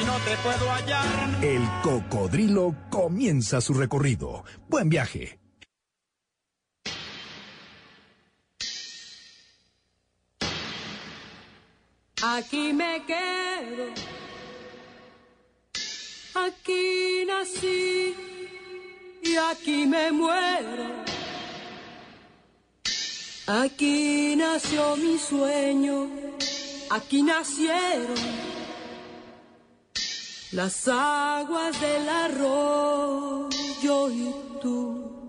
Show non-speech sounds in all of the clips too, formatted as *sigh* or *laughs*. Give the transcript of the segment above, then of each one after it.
y no te puedo hallar. El Cocodrilo comienza su recorrido. Buen viaje. Aquí me quedo, aquí nací y aquí me muero. Aquí nació mi sueño, aquí nacieron las aguas del arroyo y tú.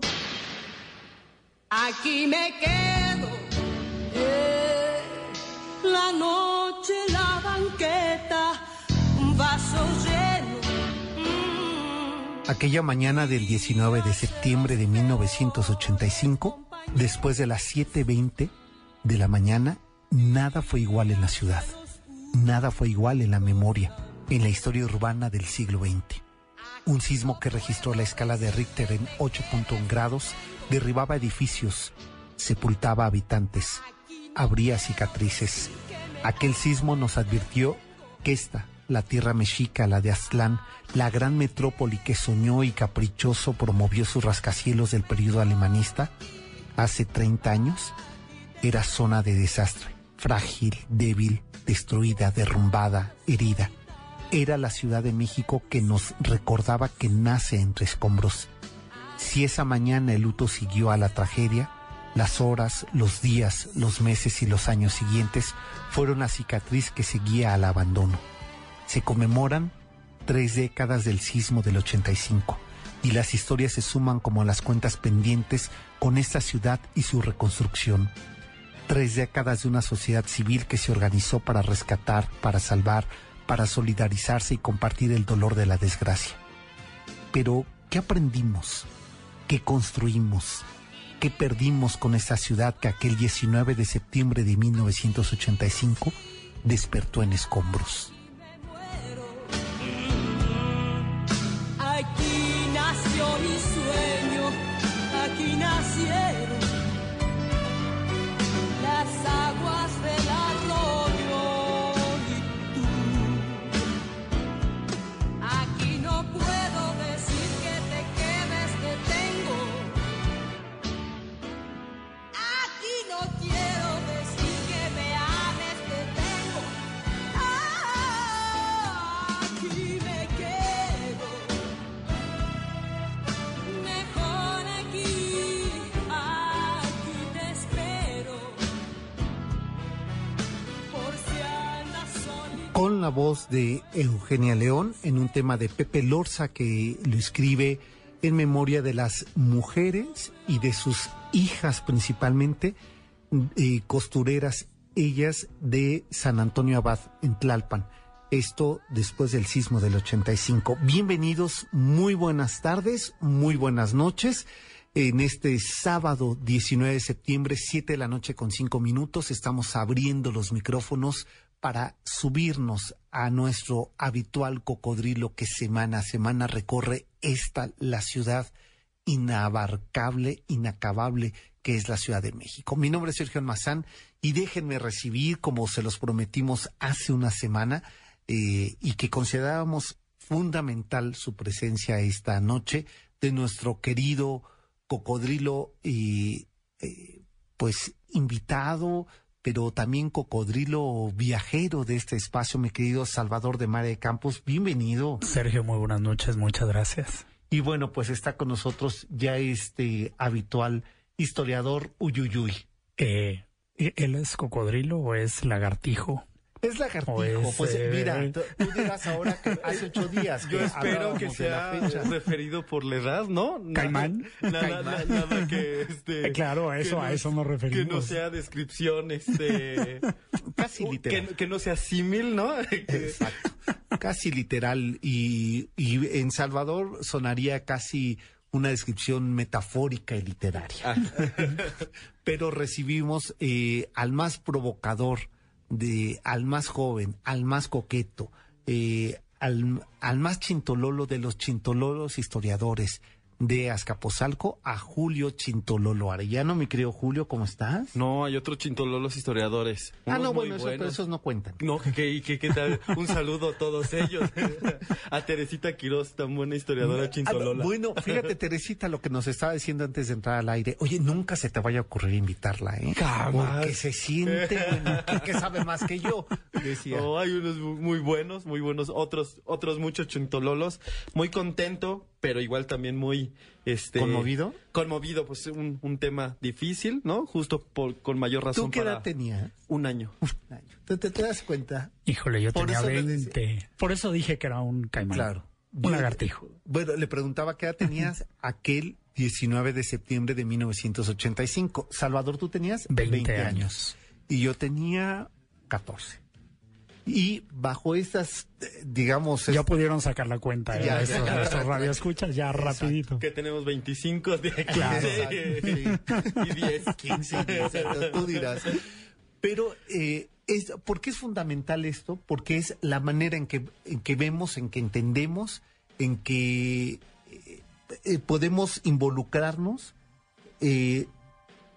Aquí me quedo, eh, la noche, la banqueta, un vaso lleno. mm. Aquella mañana del 19 de septiembre de 1985, después de las 7.20 de la mañana, nada fue igual en la ciudad. Nada fue igual en la memoria, en la historia urbana del siglo XX. Un sismo que registró la escala de Richter en 8.1 grados derribaba edificios, sepultaba habitantes, abría cicatrices. Aquel sismo nos advirtió que esta, la tierra mexica, la de Aztlán, la gran metrópoli que soñó y caprichoso promovió sus rascacielos del periodo alemanista, hace 30 años, era zona de desastre, frágil, débil, destruida, derrumbada, herida. Era la Ciudad de México que nos recordaba que nace entre escombros. Si esa mañana el luto siguió a la tragedia, las horas, los días, los meses y los años siguientes fueron la cicatriz que seguía al abandono. Se conmemoran tres décadas del sismo del 85 y las historias se suman como las cuentas pendientes con esta ciudad y su reconstrucción. Tres décadas de una sociedad civil que se organizó para rescatar, para salvar, para solidarizarse y compartir el dolor de la desgracia. Pero, ¿qué aprendimos? ¿Qué construimos? ¿Qué perdimos con esta ciudad que aquel 19 de septiembre de 1985 despertó en escombros? Voz de Eugenia León en un tema de Pepe Lorza que lo escribe en memoria de las mujeres y de sus hijas principalmente, eh, costureras, ellas de San Antonio Abad en Tlalpan. Esto después del sismo del 85. Bienvenidos, muy buenas tardes, muy buenas noches. En este sábado 19 de septiembre, 7 de la noche con 5 minutos, estamos abriendo los micrófonos para subirnos a nuestro habitual cocodrilo que semana a semana recorre esta, la ciudad inabarcable, inacabable que es la Ciudad de México. Mi nombre es Sergio Almazán y déjenme recibir, como se los prometimos hace una semana, eh, y que considerábamos fundamental su presencia esta noche, de nuestro querido cocodrilo, y eh, pues invitado, pero también cocodrilo viajero de este espacio, mi querido Salvador de Mare de Campos. Bienvenido. Sergio, muy buenas noches, muchas gracias. Y bueno, pues está con nosotros ya este habitual historiador Uyuyuy. Eh, ¿Él es cocodrilo o es lagartijo? Es lagartijo. Pues, Pues, eh, mira, tú, tú dirás ahora que hace ocho días. Yo que espero que sea referido por la edad, ¿no? Nada- Caimán. Nada, Caimán. nada que este. Eh, claro, a que eso- a eso nos Que no referimos. sea descripción, este. *laughs* Casi literal. que, que no sea símil, ¿no? *laughs* Exacto. Casi literal. Y, y en Salvador sonaría casi una descripción metafórica y literaria. Ah, *laughs* Pero recibimos eh, al más provocador, de, al más joven, al más coqueto, eh, al, al más chintololo de los chintololos historiadores de Azcapotzalco, a Julio Chintololo Arellano. Mi querido Julio, ¿cómo estás? no, hay otros chintololos historiadores. ah, no, bueno, eso- pero esos no cuentan. No, que, que, que tal. Un saludo a todos ellos. A Teresita Quiroz, tan buena historiadora Ah, chintolola. Bueno, fíjate, Teresita, lo que nos estaba diciendo antes de entrar al aire. Oye, nunca se te vaya a ocurrir invitarla, ¿eh? Jamás. Porque se siente, bueno, que, que sabe más que yo, decía. No, hay unos mu- muy buenos, muy buenos, otros, otros muchos chintololos. Muy contento, pero igual también muy, este... ¿Conmovido? Conmovido, pues un, un tema difícil, ¿no? Justo por, con mayor razón ¿Tú qué para edad tenías? un año. ¿Te, te, te das cuenta? Híjole, yo Por tenía eso les 20. Por eso dije que era un caimán. Claro. Un lagartijo. Bueno, le preguntaba qué edad tenías *laughs* aquel 19 de septiembre de 1985. Salvador, tú tenías 20 años. Y yo tenía 14. Y bajo estas, eh, digamos... Ya es- pudieron sacar la cuenta, ¿eh? Ya, Estos, ya. estos radioescuchas ya rapidito. Que tenemos 25, de Claro, 15 sí. y 10. 15 y 10, exacto, tú dirás. Pero, eh, es, ¿por qué es fundamental esto? Porque es la manera en que, en que vemos, en que entendemos, en que eh, eh, podemos involucrarnos, eh,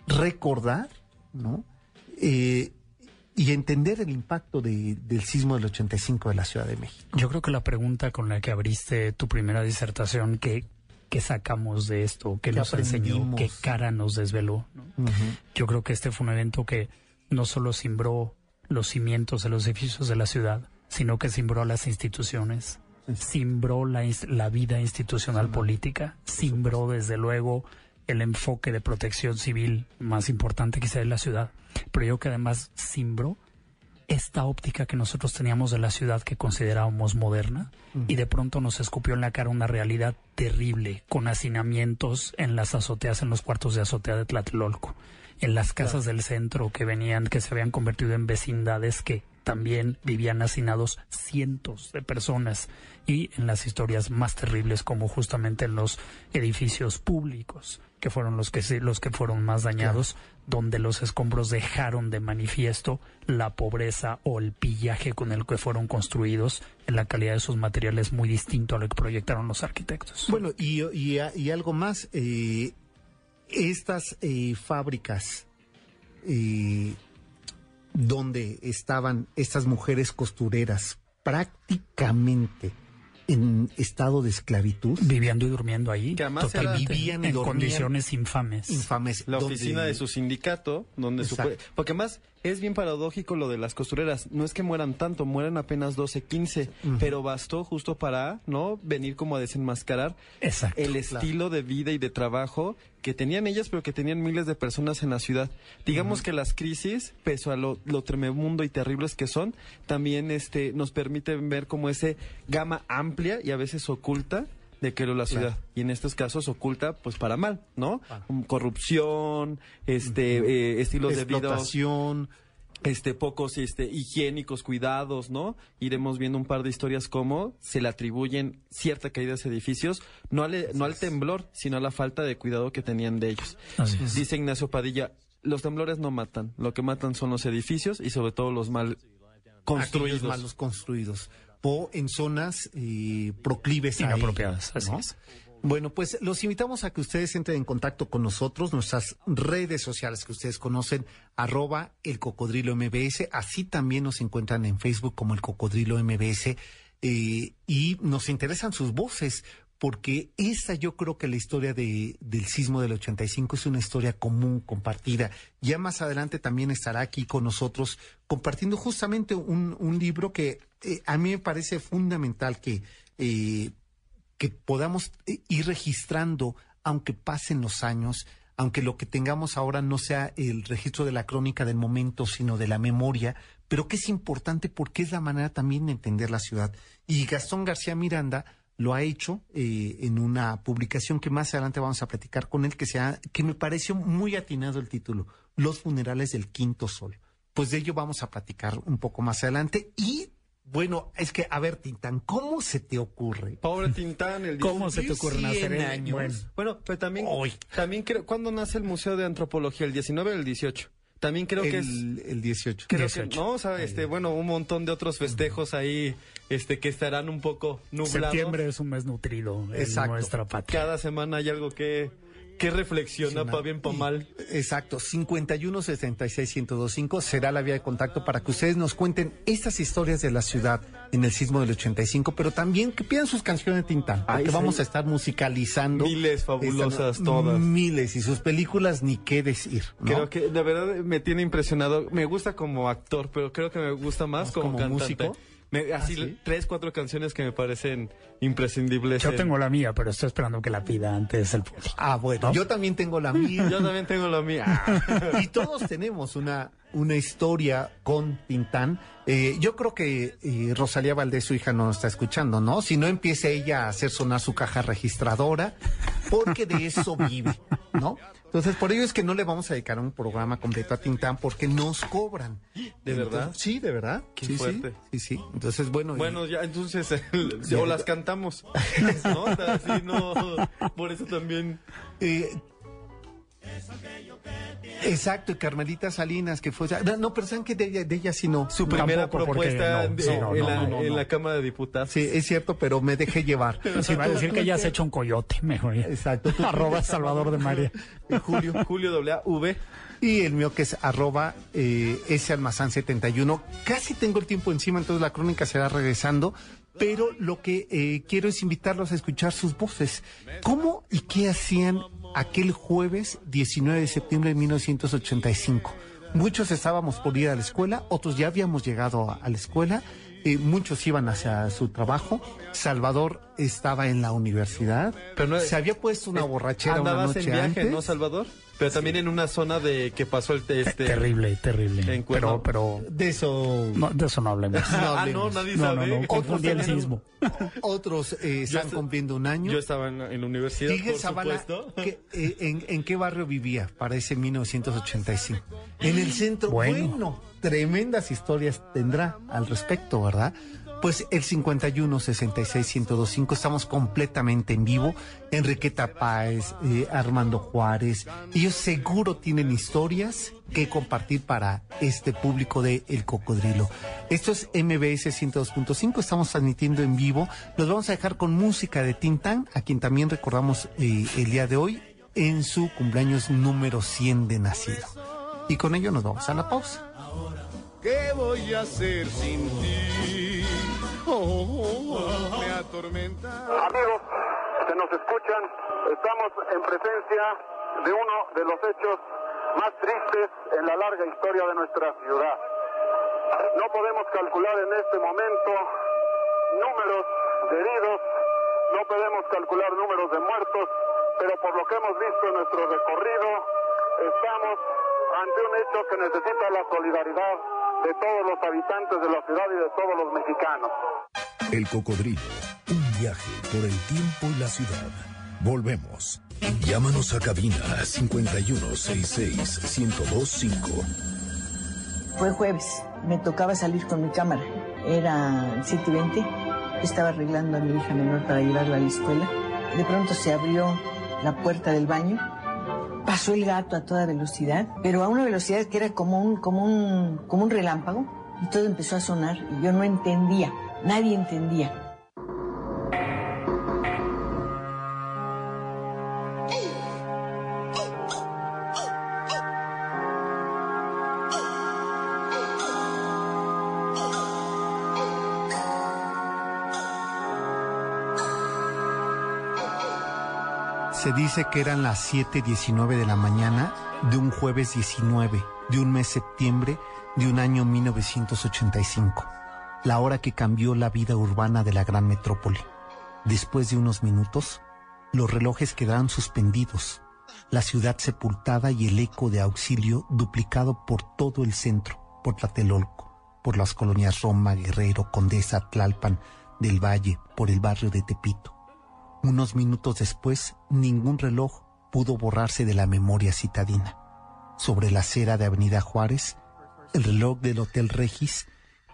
recordar, ¿no? Eh, y entender el impacto de- del sismo del 85 de la Ciudad de México. Yo creo que la pregunta con la que abriste tu primera disertación, ¿qué, qué sacamos de esto? ¿Qué, ¿Qué nos enseñó? aprendimos? ¿Qué cara nos desveló? ¿no? Yo creo que este fue un evento que no solo simbró los cimientos de los edificios de la ciudad, sino que simbró las instituciones, simbró la vida institucional política, simbró desde luego el enfoque de protección civil más importante quizá de la ciudad, pero yo creo que además simbró esta óptica que nosotros teníamos de la ciudad que considerábamos moderna y de pronto nos escupió en la cara una realidad terrible con hacinamientos en las azoteas, en los cuartos de azotea de Tlatelolco, en las casas del centro que venían, que se habían convertido en vecindades que también vivían hacinados cientos de personas y en las historias más terribles como justamente en los edificios públicos que fueron los que los que fueron más dañados donde los escombros dejaron de manifiesto la pobreza o el pillaje con el que fueron construidos en la calidad de sus materiales muy distinto a lo que proyectaron los arquitectos. Bueno, y, y, y algo más, eh, estas eh, fábricas eh, donde estaban estas mujeres costureras prácticamente en estado de esclavitud, viviendo y durmiendo ahí, Que además era- totalmente, vivían y en condiciones infames. infames. La donde- oficina de su sindicato, donde su... Exacto. Porque más es bien paradójico lo de las costureras. No es que mueran tanto, mueren apenas 12, 15, pero bastó justo para, ¿no? Venir como a desenmascarar Exacto. el estilo de vida y de trabajo que tenían ellas, pero que tenían miles de personas en la ciudad. Digamos que las crisis, pese a lo, lo tremebundo y terribles que son, también este, nos permiten ver como ese gama amplia y a veces oculta de que era la ciudad. Y en estos casos oculta, pues para mal, ¿no? Um, Corrupción, este, eh, estilos de vida. Este pocos este higiénicos cuidados no iremos viendo un par de historias como se le atribuyen cierta caída a edificios no al no al temblor sino a la falta de cuidado que tenían de ellos. Así es. dice Ignacio Padilla los temblores no matan lo que matan son los edificios y sobre todo los mal construidos malos construidos o en zonas eh, proclives a ello, Inapropiadas, así ¿no? es. Bueno, pues los invitamos a que ustedes entren en contacto con nosotros, nuestras redes sociales que ustedes conocen, arroba el cocodrilo MBS, así también nos encuentran en Facebook como el cocodrilo MBS, eh, y nos interesan sus voces, porque esa yo creo que la historia de, del sismo del 85 es una historia común, compartida. Ya más adelante también estará aquí con nosotros compartiendo justamente un, un libro que eh, a mí me parece fundamental que... eh, que podamos eh, ir registrando, aunque pasen los años, aunque lo que tengamos ahora no sea el registro de la crónica del momento, sino de la memoria, pero que es importante porque es la manera también de entender la ciudad. Y Gastón García Miranda lo ha hecho en una publicación que más adelante vamos a platicar con él, que, sea, que me pareció muy atinado el título, Los funerales del quinto sol. Pues de ello vamos a platicar un poco más adelante y bueno, es que, a ver, Tintán, ¿cómo se te ocurre? Pobre Tintán, el ¿Cómo se te ocurre nacer en años? Bueno, Bueno, pero también, Hoy. también creo, ¿cuándo nace el Museo de Antropología? ¿El 19 o el 18? También creo que es... el, el 18. Creo que, 18. no, o sea, este, bueno, un montón de otros festejos ahí, este, que estarán un poco nublados. septiembre es un mes nutrido en Exacto. nuestra patria. Cada semana hay algo que, que reflexiona, para bien, para Y- mal. Exacto, 51 66 1025 será la vía de contacto para que ustedes nos cuenten estas historias de la ciudad en el sismo del 85, pero también que pidan sus canciones de Tintán, porque Ay, sí. vamos a estar musicalizando. Miles fabulosas esta- todas. Miles, y sus películas ni qué decir. ¿no? Creo que de verdad me tiene impresionado. Me gusta como actor, pero creo que me gusta más como, ¿Como cantante. músico? Me- así ¿Ah, sí? tres, cuatro canciones que me parecen imprescindibles. Yo en- tengo la mía, pero estoy esperando que la pida antes el público. Ah, bueno, ¿No? yo también tengo la mía. *laughs* Yo también tengo la mía. *laughs* y todos tenemos una, una historia con Tintán. Eh, yo creo que eh, Rosalía Valdés, su hija, no nos está escuchando, ¿no? Si no empiece ella a hacer sonar su caja registradora, porque de eso vive, ¿no? Entonces, por ello es que no le vamos a dedicar un programa completo a Tintán porque nos cobran. ¿De verdad? Sí, de verdad. Qué sí, sí. fuerte. Sí, sí. Entonces, bueno. y- Bueno, ya entonces o las cantamos. ¿No? O sea, sí, no. Por eso también. Eh, Exacto, y Carmelita Salinas, que fue... No, no, pero ¿saben que de ella, de ella sí no? Su primera Tampoco, propuesta no, de- sí, no, en, la, en Cámara de Diputados. Sí, es cierto, pero me dejé llevar. Si va a decir que ya has hecho un coyote, mejor. Exacto. Tú- *laughs* Arroba Salvador de María. *laughs* Eh, Julio. Julio W. Y el mío que es arroba eh, ese almazán 71. Casi tengo el tiempo encima, entonces la crónica será regresando. Pero lo que eh, quiero es invitarlos a escuchar sus voces. ¿Cómo y qué hacían aquel jueves 19 de septiembre de 1985? Muchos estábamos por ir a la escuela, otros ya habíamos llegado a, a la escuela, eh, muchos iban hacia su trabajo. Salvador estaba en la universidad. Pero no- se había puesto una borrachera una noche en viaje, antes. ¿no, Salvador? Pero también en una zona de que pasó el este. Terrible, terrible. Pero, pero De eso no, de eso no hablemos. No *laughs* ah, no, hablemos. nadie No, no, sabe. no, confundí el sismo. Otros eh, están est- cumpliendo un año. Yo estaba en, en la universidad, por Zavala, supuesto. ¿qué- eh, en, en qué barrio vivía para ese 1985? En el centro. Bueno. Bueno. Tremendas historias tendrá al respecto, ¿verdad? Pues el 51 66 1025 estamos completamente en vivo. Enriqueta Páez, eh, Armando Juárez, ellos seguro tienen historias que compartir para este público de El Cocodrilo. Esto es MBS 102.5, estamos transmitiendo en vivo. Los vamos a dejar con música de Tintán, a quien también recordamos eh, el día de hoy en su cumpleaños número 100 de nacido. Y con ello nos vamos a la pausa. ¿Qué voy a hacer sin ti? Oh, me atormenta. Amigos que nos escuchan, estamos en presencia de uno de los hechos más tristes en la larga historia de nuestra ciudad. No podemos calcular en este momento números de heridos, no podemos calcular números de muertos, pero por lo que hemos visto en nuestro recorrido, estamos ante un hecho que necesita la solidaridad de todos los habitantes de la ciudad y de todos los mexicanos. El cocodrilo. Un viaje por el tiempo y la ciudad. Volvemos. Llámanos a cabina 5166-1025. Fue jueves, me tocaba salir con mi cámara. Era 7 y 20. Estaba arreglando a mi hija menor para llevarla a la escuela. De pronto se abrió la puerta del baño. Pasó el gato a toda velocidad, pero a una velocidad que era como un, como un, como un relámpago. Y todo empezó a sonar y yo no entendía. Nadie entendía. Que eran las 7.19 de la mañana de un jueves 19 de un mes septiembre de un año 1985, la hora que cambió la vida urbana de la gran metrópoli. Después de unos minutos, los relojes quedaron suspendidos la ciudad sepultada y el eco de auxilio duplicado por todo el centro, por Tlatelolco, por las colonias Roma, Guerrero, Condesa, Tlalpan, del Valle, por el barrio de Tepito. Unos minutos después, ningún reloj pudo borrarse de la memoria citadina. Sobre la acera de Avenida Juárez, el reloj del Hotel Regis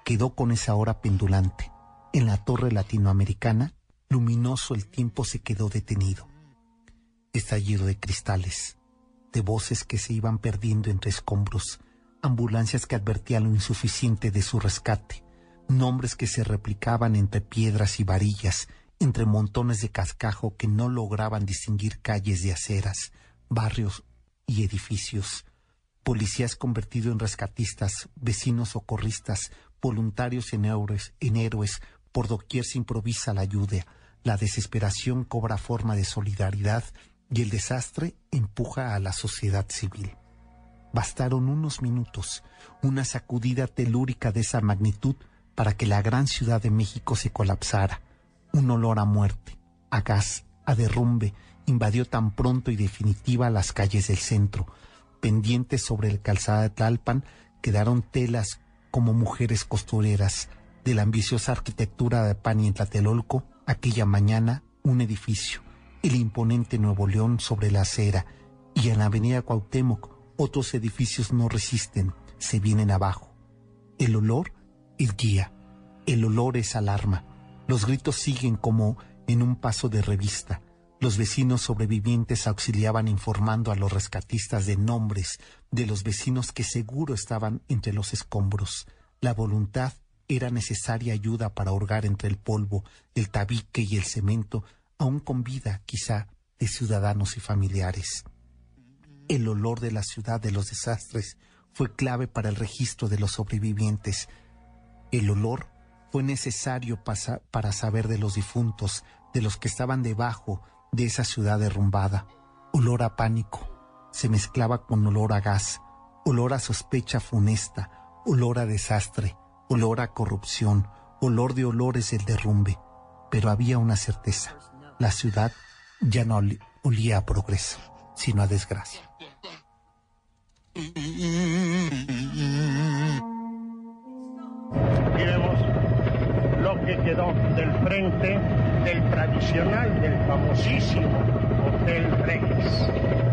quedó con esa hora pendulante. En la torre latinoamericana, luminoso el tiempo se quedó detenido. Estallido de cristales, de voces que se iban perdiendo entre escombros, ambulancias que advertían lo insuficiente de su rescate, nombres que se replicaban entre piedras y varillas, entre montones de cascajo que no lograban distinguir calles de aceras, barrios y edificios, policías convertidos en rescatistas, vecinos socorristas, voluntarios en héroes, en héroes, por doquier se improvisa la ayuda, la desesperación cobra forma de solidaridad y el desastre empuja a la sociedad civil. Bastaron unos minutos, una sacudida telúrica de esa magnitud para que la gran ciudad de México se colapsara. Un olor a muerte, a gas, a derrumbe, invadió tan pronto y definitiva las calles del centro. Pendientes sobre el calzada de Tlalpan quedaron telas como mujeres costureras. De la ambiciosa arquitectura de Pani en Tlatelolco, aquella mañana, un edificio, el imponente Nuevo León sobre la acera, y en la avenida Cuauhtémoc, otros edificios no resisten, se vienen abajo. El olor el guía. El olor es alarma. Los gritos siguen como en un paso de revista. Los vecinos sobrevivientes auxiliaban informando a los rescatistas de nombres de los vecinos que seguro estaban entre los escombros. La voluntad era necesaria ayuda para hurgar entre el polvo, el tabique y el cemento, aún con vida, quizá, de ciudadanos y familiares. El olor de la ciudad de los desastres fue clave para el registro de los sobrevivientes, el olor fue necesario para saber de los difuntos, de los que estaban debajo de esa ciudad derrumbada. Olor a pánico. Se mezclaba con olor a gas, olor a sospecha funesta, olor a desastre, olor a corrupción, olor de olores del derrumbe. Pero había una certeza. La ciudad ya no olía a progreso, sino a desgracia. *laughs* que quedó del frente del tradicional, del famosísimo Hotel Regis.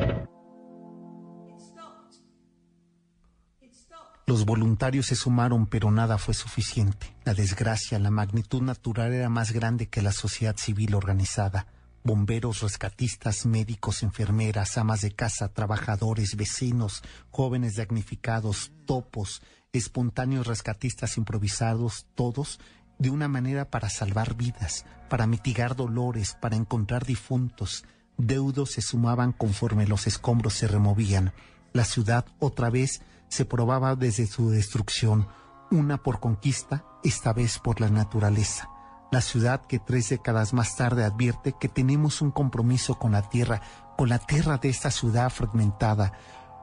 Los voluntarios se sumaron, pero nada fue suficiente. La desgracia, la magnitud natural era más grande que la sociedad civil organizada. Bomberos, rescatistas, médicos, enfermeras, amas de casa, trabajadores, vecinos, jóvenes damnificados, topos, espontáneos rescatistas improvisados, todos de una manera para salvar vidas, para mitigar dolores, para encontrar difuntos. Deudos se sumaban conforme los escombros se removían. La ciudad otra vez se probaba desde su destrucción, una por conquista, esta vez por la naturaleza. La ciudad que tres décadas más tarde advierte que tenemos un compromiso con la tierra, con la tierra de esta ciudad fragmentada,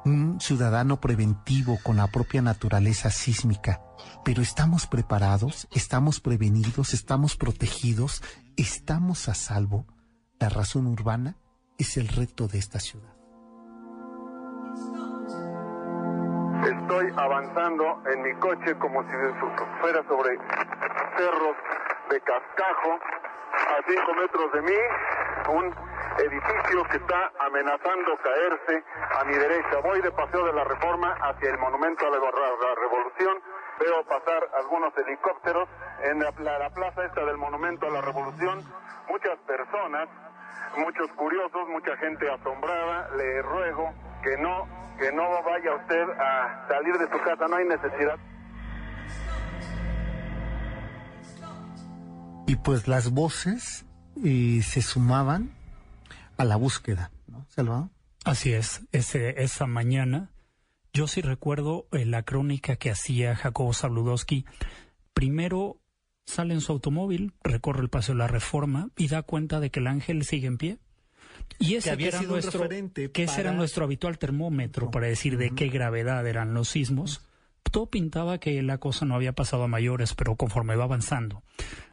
un ciudadano preventivo con la propia naturaleza sísmica. Pero estamos preparados, estamos prevenidos, estamos protegidos, estamos a salvo. La razón urbana es el reto de esta ciudad. Estoy avanzando en mi coche como si fuera sobre cerros de cascajo a cinco metros de mí, un edificio que está amenazando caerse a mi derecha. Voy de Paseo de la Reforma hacia el Monumento a la, Revolución. Veo pasar algunos helicópteros en la, plaza esta del Monumento a la Revolución. Muchas personas, muchos curiosos, mucha gente asombrada. Le ruego que no, que no vaya usted a salir de su casa. No hay necesidad. Y pues las voces eh, se sumaban a la búsqueda, ¿no, Salvador? Así es, ese, esa mañana yo sí recuerdo eh, la crónica que hacía Jacobo Zabludowski. Primero sale en su automóvil, recorre el Paseo de la Reforma y da cuenta de que el ángel sigue en pie. Y ese que, era nuestro, que ese era nuestro habitual termómetro para decir de qué gravedad eran los sismos. Todo pintaba que la cosa no había pasado a mayores, pero conforme va avanzando,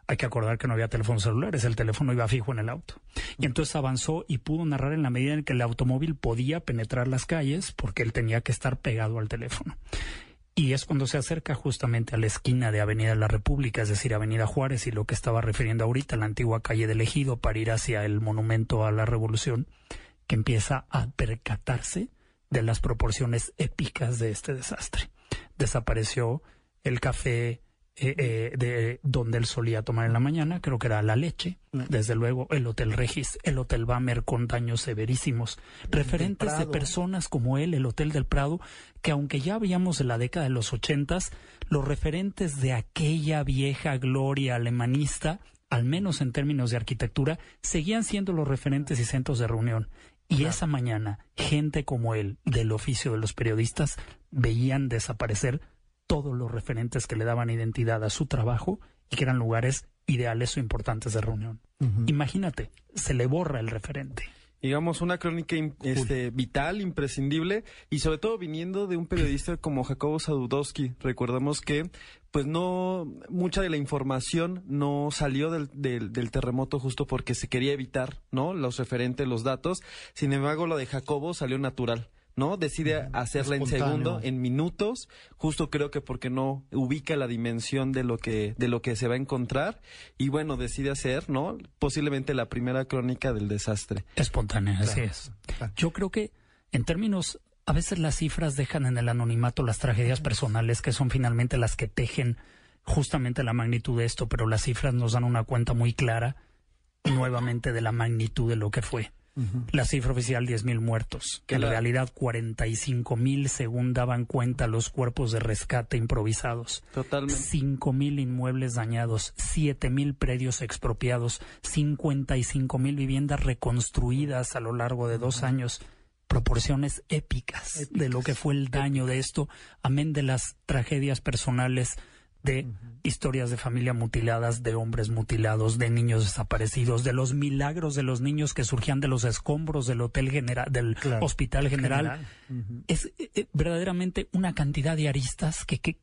Hay que acordar que no había teléfonos celulares, el teléfono iba fijo en el auto. Y entonces avanzó y pudo narrar en la medida en que el automóvil podía penetrar las calles porque él tenía que estar pegado al teléfono. Y es cuando se acerca justamente a la esquina de Avenida de la República, es decir, Avenida Juárez y lo que estaba refiriendo ahorita, la antigua calle del Ejido, para ir hacia el monumento a la Revolución, que empieza a percatarse de las proporciones épicas de este desastre. Desapareció el café eh, eh, de donde él solía tomar en la mañana, creo que era la leche, desde luego el Hotel Regis, el Hotel Bamer con daños severísimos, referentes de personas como él, el Hotel del Prado, que aunque ya veíamos en la década de los ochentas, los referentes de aquella vieja gloria alemanista, al menos en términos de arquitectura, seguían siendo los referentes y centros de reunión. Y esa mañana, gente como él, del oficio de los periodistas, veían desaparecer todos los referentes que le daban identidad a su trabajo y que eran lugares ideales o importantes de reunión. Imagínate, se le borra el referente digamos, una crónica este, vital, imprescindible, y sobre todo viniendo de un periodista como Jacobo Sadudowski. Recordemos que, pues no, mucha de la información no salió del, del, terremoto justo porque se quería evitar, ¿no? Los referentes, los datos. Sin embargo, lo de Jacobo salió natural. ¿No? Decide hacerla en segundo, en minutos, justo creo que porque no ubica la dimensión de lo que, de lo que se va a encontrar, y bueno, decide hacer, ¿no? Posiblemente la primera crónica del desastre. Espontánea, así es. Yo creo que, en términos, a veces las cifras dejan en el anonimato las tragedias personales, que son finalmente las que tejen justamente la magnitud de esto, pero las cifras nos dan una cuenta muy clara, nuevamente, de la magnitud de lo que fue. La cifra oficial 10.000 muertos, que en realidad 45.000 según daban cuenta los cuerpos de rescate improvisados. Totalmente. 5.000 inmuebles dañados, 7.000 predios expropiados, 55.000 viviendas reconstruidas a lo largo de dos años. Proporciones épicas, de lo que fue el daño de esto, amén de las tragedias personales de historias de familia mutiladas, de hombres mutilados, de niños desaparecidos, de los milagros de los niños que surgían de los escombros del hotel general, del hospital general. Es eh, eh, verdaderamente una cantidad de aristas que, que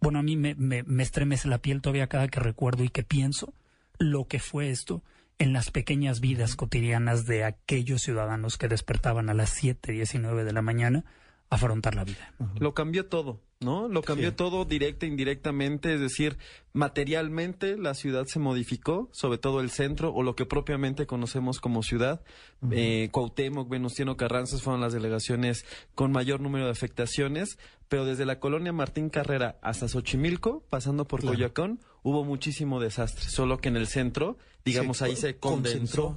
bueno, a mí me, me, estremece la piel todavía cada que recuerdo y que pienso lo que fue esto en las pequeñas vidas cotidianas de aquellos ciudadanos que despertaban a las 7, 19 de la mañana afrontar la vida. Lo cambió todo. ¿no? Lo cambió todo directa e indirectamente, es decir, materialmente la ciudad se modificó, sobre todo el centro o lo que propiamente conocemos como ciudad. eh, Cuauhtémoc, Venustiano Carranzas fueron las delegaciones con mayor número de afectaciones, pero desde la colonia Martín Carrera hasta Xochimilco, pasando por Coyoacán, hubo muchísimo desastre, solo que en el centro, digamos, ahí se condensó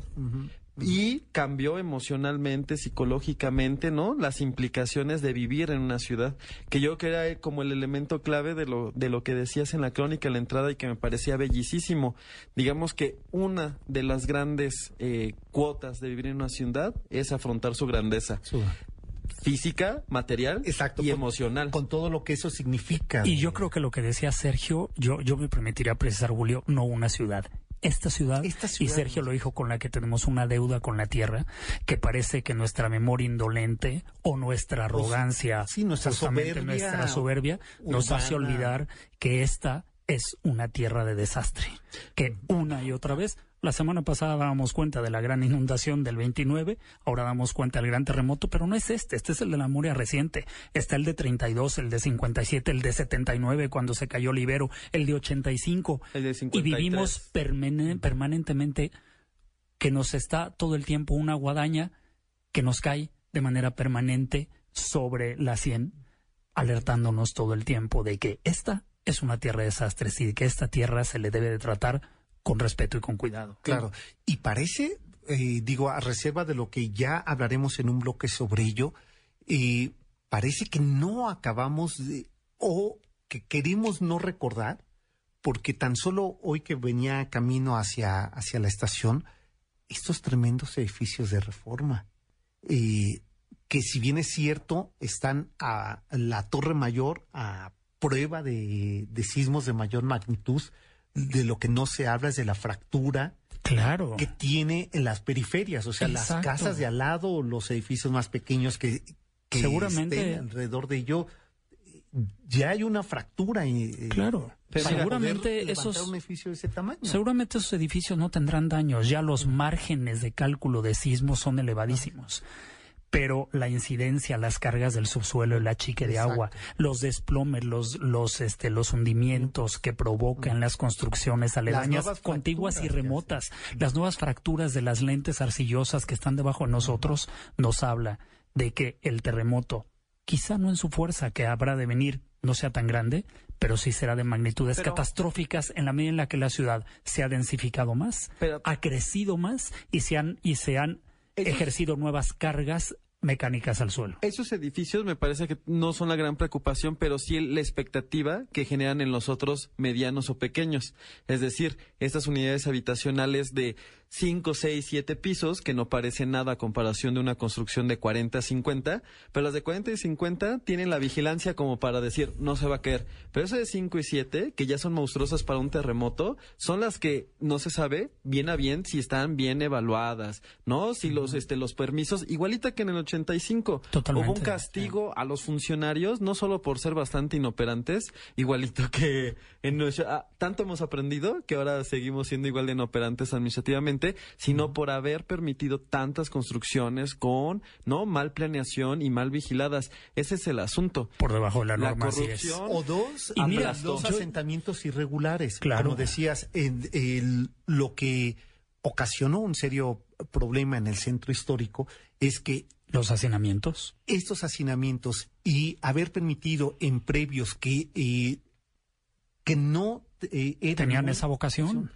y cambió emocionalmente, psicológicamente, ¿no? Las implicaciones de vivir en una ciudad, que yo creo que era como el elemento clave de lo, de lo que decías en la crónica, en la entrada, y que me parecía bellísimo. Digamos que una de las grandes eh, cuotas de vivir en una ciudad es afrontar su grandeza. física, material y emocional. Con todo lo que eso significa. Y yo creo que lo que decía Sergio, yo, yo me permitiría precisar, Julio, no una ciudad, esta ciudad, y Sergio lo dijo con la que tenemos una deuda con la tierra, que parece que nuestra memoria indolente o nuestra arrogancia, nuestra soberbia, nuestra soberbia nos hace olvidar que esta es una tierra de desastre, que una y otra vez la semana pasada dábamos cuenta de la gran inundación del 29, ahora damos cuenta del gran terremoto, pero no es este, este es el de la memoria reciente. Está el de 32, el de 57, el de 79 cuando se cayó Libero, el de 85. El de 53. Y vivimos permanentemente que nos está todo el tiempo una guadaña que nos cae de manera permanente sobre la 100, alertándonos todo el tiempo de que esta es una tierra de desastres y que esta tierra se le debe de tratar con respeto y con cuidado. Claro. Y parece, eh, digo, a reserva de lo que ya hablaremos en un bloque sobre ello, eh, parece que no acabamos de, o que queremos no recordar, porque tan solo hoy que venía camino hacia, hacia la estación, estos tremendos edificios de reforma, eh, que si bien es cierto, están a la Torre Mayor a prueba de, de sismos de mayor magnitud, de lo que no se habla es de la fractura claro. que tiene en las periferias, o sea, Exacto. las casas de al lado, los edificios más pequeños que, Seguramente. estén alrededor de ello, ya hay una fractura. Y, Claro. seguramente Poder esos un edificio de ese tamaño. seguramente esos edificios no tendrán daños. Ya los márgenes de cálculo de sismos son elevadísimos. Pero la incidencia, las cargas del subsuelo, el achique de agua, los desplomes, los, los, este, los hundimientos que provocan las construcciones aledañas, nuevas contiguas y remotas, las nuevas fracturas de las lentes arcillosas que están debajo de nosotros, nos habla de que el terremoto, quizá no en su fuerza que habrá de venir, no sea tan grande, pero sí será de magnitudes Pero- catastróficas en la medida en la que la ciudad se ha densificado más, Pero- ha crecido más y se han, y se han ejercido nuevas cargas mecánicas al suelo. Esos edificios me parece que no son la gran preocupación, pero sí la expectativa que generan en los otros medianos o pequeños. Es decir, estas unidades habitacionales de 5, 6, 7 pisos, que no parecen nada a comparación de una construcción de 40, 50, pero las de 40 y 50 tienen la vigilancia como para decir, no se va a caer. Pero esas de 5 y 7, que ya son monstruosas para un terremoto, son las que no se sabe bien a bien si están bien evaluadas, ¿no? Si los, este, los permisos, igualita que en el 85, Totalmente, hubo un castigo a los funcionarios, no solo por ser bastante inoperantes, igualito que en nuestro- ah, tanto hemos aprendido que ahora seguimos siendo igual de inoperantes administrativamente, sino por haber permitido tantas construcciones con no mal planeación y mal vigiladas. Ese es el asunto. Por debajo de la La norma, así es. corrupción O dos, Y mira, dos asentamientos irregulares. Claro. Como decías, en- el- lo que ocasionó un serio problema en el centro histórico es que Los hacinamientos. estos hacinamientos y haber permitido en previos que, eh, que no eh, Tenían muy- esa vocación.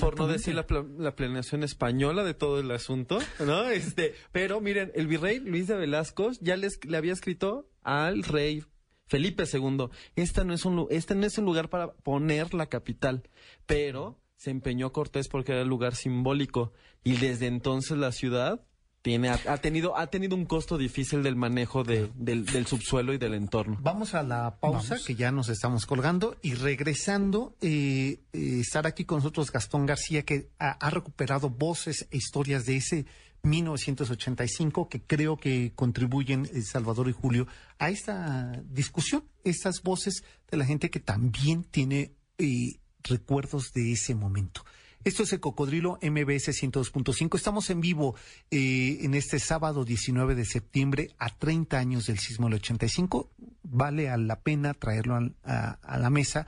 Por no decir la, pla- la planeación española de todo el asunto, ¿no? *laughs* Este, pero miren, el virrey Luis de Velasco ya les, le había escrito al rey Felipe II, esta no es un este no es un lugar para poner la capital, pero se empeñó Cortés porque era el lugar simbólico y desde entonces la ciudad tiene ha, ha tenido ha tenido un costo difícil del manejo de, del, del subsuelo y del entorno. Vamos a la pausa, Vamos. que ya nos estamos colgando, y regresando, eh, eh, estar aquí con nosotros Gastón García, que ha, ha recuperado voces e historias de ese 1985 que creo que contribuyen, eh, Salvador y Julio, a esta discusión, estas voces de la gente que también tiene eh, recuerdos de ese momento. Esto es el Cocodrilo MBS 102.5. Estamos en vivo eh, en este sábado 19 de septiembre a 30 años del sismo del 85. Vale a la pena traerlo al- a, a la mesa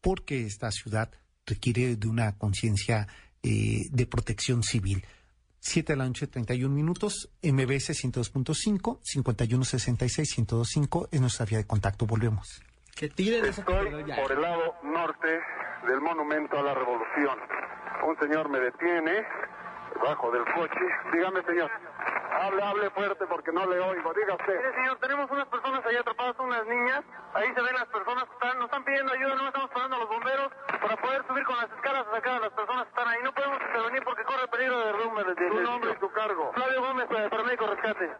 porque esta ciudad requiere de una conciencia eh, de protección civil. 7 de la noche, 31 minutos, MBS 102.5, 5166-1025 es nuestra vía de contacto. Volvemos. Que tiren esa Estoy por el lado norte del Monumento a la Revolución. Un señor me detiene bajo del coche. Dígame, señor. Hable, hable fuerte porque no le oigo. Diga usted. Mire, señor, tenemos unas personas ahí atrapadas, unas niñas. Ahí se ven las personas que están, nos están pidiendo ayuda, no estamos esperando a los bomberos para poder subir con las escalas a sacar a las personas que están ahí. No podemos intervenir porque corre peligro de derrumbe. Tu nombre y tu cargo. Flavio Gómez, eh, paramédico rescate.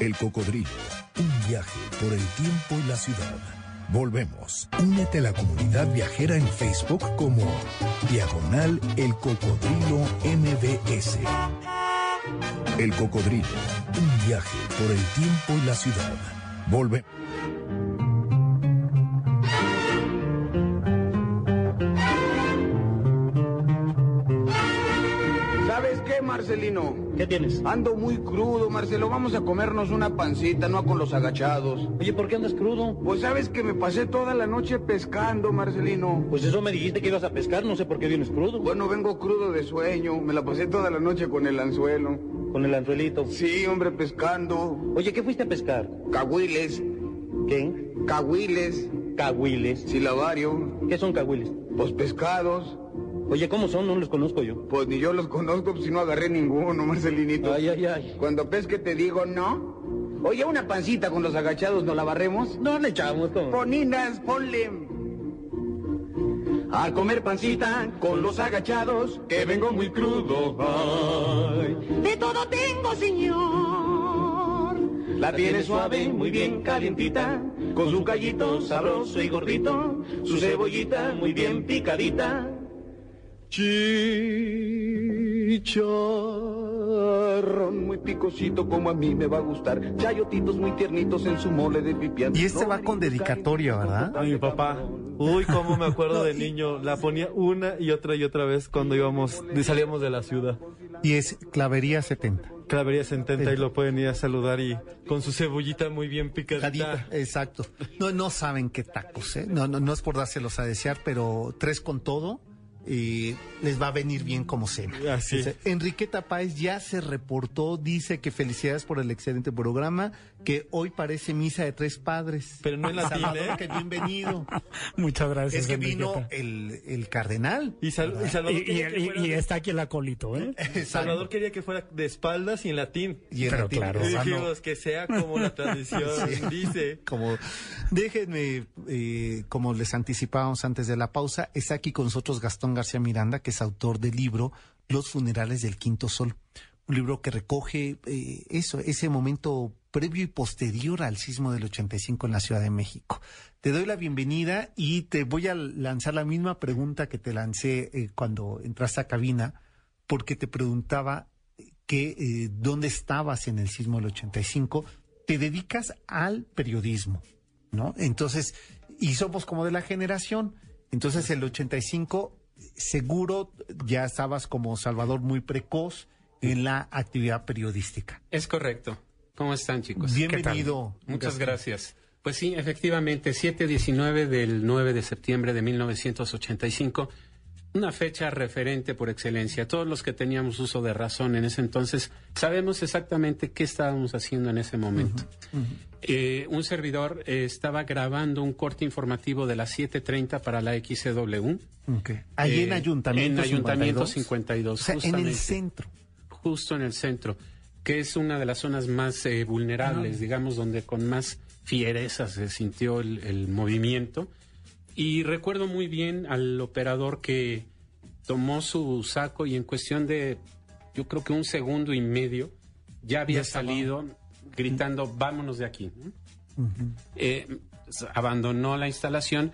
El Cocodrilo, un viaje por el tiempo y la ciudad. Volvemos. Únete a la comunidad viajera en Facebook como Diagonal El Cocodrilo MBS. El Cocodrilo, un viaje por el tiempo y la ciudad. Volvemos. Marcelino? ¿Qué tienes? Ando muy crudo, Marcelo. Vamos a comernos una pancita, no con los agachados. Oye, ¿por qué andas crudo? Pues sabes que me pasé toda la noche pescando, Marcelino. Pues eso me dijiste que ibas a pescar, no sé por qué vienes crudo. Bueno, vengo crudo de sueño. Me la pasé toda la noche con el anzuelo. Con el anzuelito. Sí, hombre, pescando. Oye, ¿qué fuiste a pescar? Cahuiles, ¿Qué? cahuiles, Cahuiles. silavario, ¿Qué son cahuiles? pues pescados. Oye, ¿cómo son? No los conozco yo. Pues ni yo los conozco, pues si no agarré ninguno, Marcelinito. Ay, ay, ay. Cuando pesque te digo no. Oye, una pancita con los agachados, ¿no la barremos? No le echamos con... Poninas, ponle. A comer pancita con los agachados, que vengo muy crudo. Ay. De todo tengo, señor. La tiene suave, muy bien calientita, con su callito sabroso y gordito, su cebollita muy bien picadita. Chicharrón. muy picosito como a mí me va a gustar. Chayotitos muy tiernitos en su mole de pipián. Y este va con dedicatoria, ¿verdad? A mi papá. Uy, cómo me acuerdo de *laughs* niño. La ponía una y otra y otra vez cuando íbamos, salíamos de la ciudad. Y es Clavería 70. Clavería 70 y lo pueden ir a saludar y con su cebollita muy bien picadita. Picadita, exacto. No, no saben qué tacos, ¿eh? No, no, no es por dárselos a desear, pero tres con todo y les va a venir bien como cena. Así. Dice, Enriqueta Páez ya se reportó, dice que felicidades por el excelente programa, que hoy parece misa de tres padres. Pero no en latín, Salvador, ¿eh? que bienvenido. *laughs* Muchas gracias. Es que vino el, el cardenal. Y, Sal- y Salvador Y, y- quería que y- fuera y de- está aquí el acólito, ¿eh? *laughs* Salvador quería que fuera de espaldas y en latín. Y en Pero latín. claro, no. dijimos que sea como la tradición *laughs* Sí. dice. Como, déjenme, eh, como les anticipábamos antes de la pausa, está aquí con nosotros Gastón García Miranda, que es autor del libro Los funerales del Quinto Sol. Un libro que recoge eh, eso, ese momento previo y posterior al sismo del 85 en la Ciudad de México. Te doy la bienvenida y te voy a lanzar la misma pregunta que te lancé eh, cuando entraste a cabina, porque te preguntaba que eh, dónde estabas en el sismo del 85. Te dedicas al periodismo, ¿no? Entonces, y somos como de la generación. Entonces, el 85, seguro ya estabas como Salvador muy precoz en la actividad periodística. Es correcto. ¿Cómo están, chicos? Bienvenido. Muchas gracias. Pues sí, efectivamente, 7-19 del 9 de septiembre de 1985, una fecha referente por excelencia. Todos los que teníamos uso de razón en ese entonces sabemos exactamente qué estábamos haciendo en ese momento. Eh, un servidor eh, estaba grabando un corte informativo de las 7.30 para la XCW. Ok. Ahí en Eh, Ayuntamiento En Ayuntamiento 52. 52. O sea, en el centro. Justo en el centro, que es una de las zonas más eh, vulnerables, digamos, donde con más fiereza se sintió el, el movimiento. Y recuerdo muy bien al operador que tomó su saco y en cuestión de, yo creo que un segundo y medio, ya había Ya salido gritando, vámonos de aquí. eh, abandonó la instalación.